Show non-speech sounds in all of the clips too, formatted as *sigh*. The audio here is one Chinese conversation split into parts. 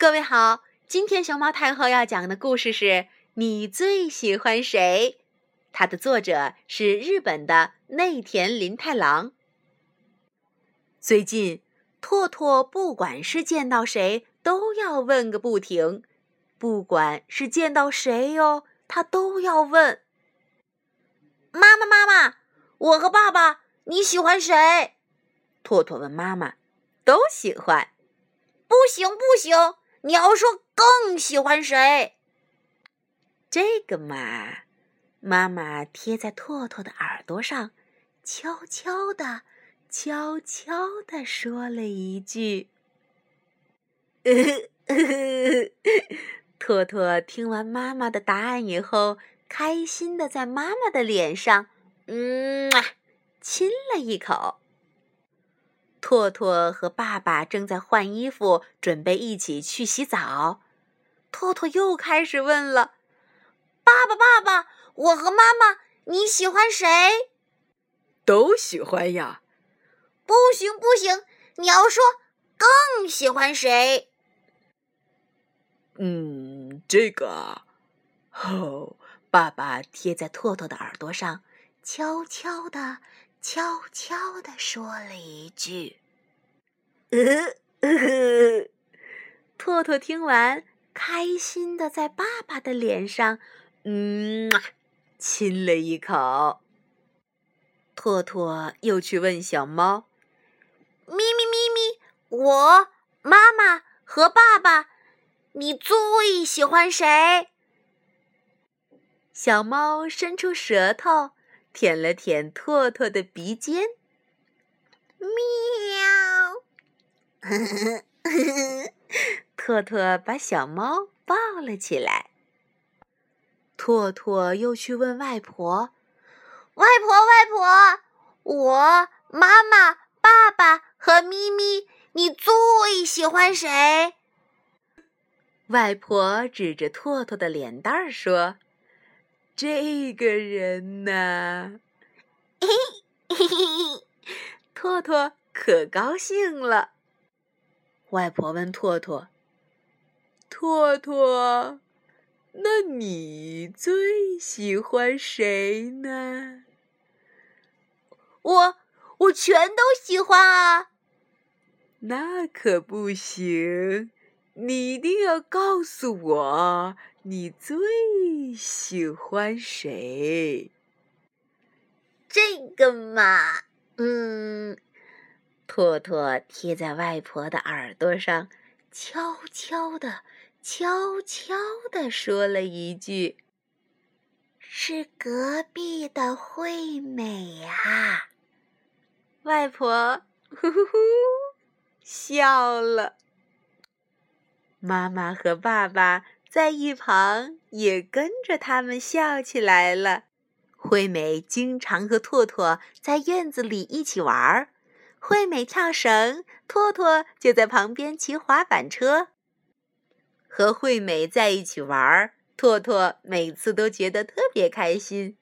各位好，今天熊猫太后要讲的故事是你最喜欢谁？它的作者是日本的内田林太郎。最近，拓拓不管是见到谁，都要问个不停。不管是见到谁哟，他都要问：“妈妈，妈妈，我和爸爸，你喜欢谁？”拓拓问妈妈：“都喜欢。”不行，不行。你要说更喜欢谁？这个嘛，妈妈贴在拓拓的耳朵上，悄悄的、悄悄的说了一句：“ *laughs* 拓拓听完妈妈的答案以后，开心的在妈妈的脸上，嗯，亲了一口。”拓拓和爸爸正在换衣服，准备一起去洗澡。拓拓又开始问了：“爸爸，爸爸，我和妈妈，你喜欢谁？”“都喜欢呀。”“不行，不行，你要说更喜欢谁？”“嗯，这个……哦。”爸爸贴在拓拓的耳朵上，悄悄的。悄悄地说了一句：“呃，*laughs* 拓拓听完，开心的在爸爸的脸上，嗯，亲了一口。拓拓又去问小猫：“咪咪咪咪，我妈妈和爸爸，你最喜欢谁？”小猫伸出舌头。舔了舔拓拓的鼻尖，喵！*laughs* 拓拓把小猫抱了起来。拓拓又去问外婆：“外婆，外婆，我妈妈、爸爸和咪咪，你最喜欢谁？”外婆指着拓拓的脸蛋儿说。这个人呢？嘿嘿嘿嘿，拓拓可高兴了。外婆问拓拓：“拓拓，那你最喜欢谁呢？”我我全都喜欢啊！那可不行，你一定要告诉我。你最喜欢谁？这个嘛，嗯，拓拓贴在外婆的耳朵上，悄悄的、悄悄的说了一句：“是隔壁的惠美啊。”外婆呼呼呼笑了。妈妈和爸爸。在一旁也跟着他们笑起来了。惠美经常和拓拓在院子里一起玩儿，惠美跳绳，拓拓就在旁边骑滑板车。和惠美在一起玩儿，拓拓每次都觉得特别开心。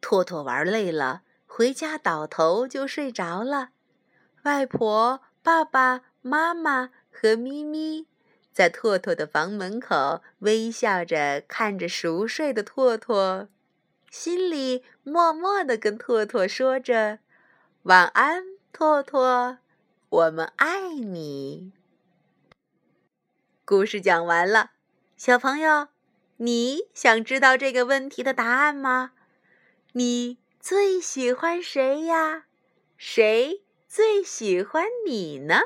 拓拓玩累了，回家倒头就睡着了。外婆、爸爸妈妈和咪咪。在拓拓的房门口，微笑着看着熟睡的拓拓，心里默默的跟拓拓说着：“晚安，拓拓，我们爱你。”故事讲完了，小朋友，你想知道这个问题的答案吗？你最喜欢谁呀？谁最喜欢你呢？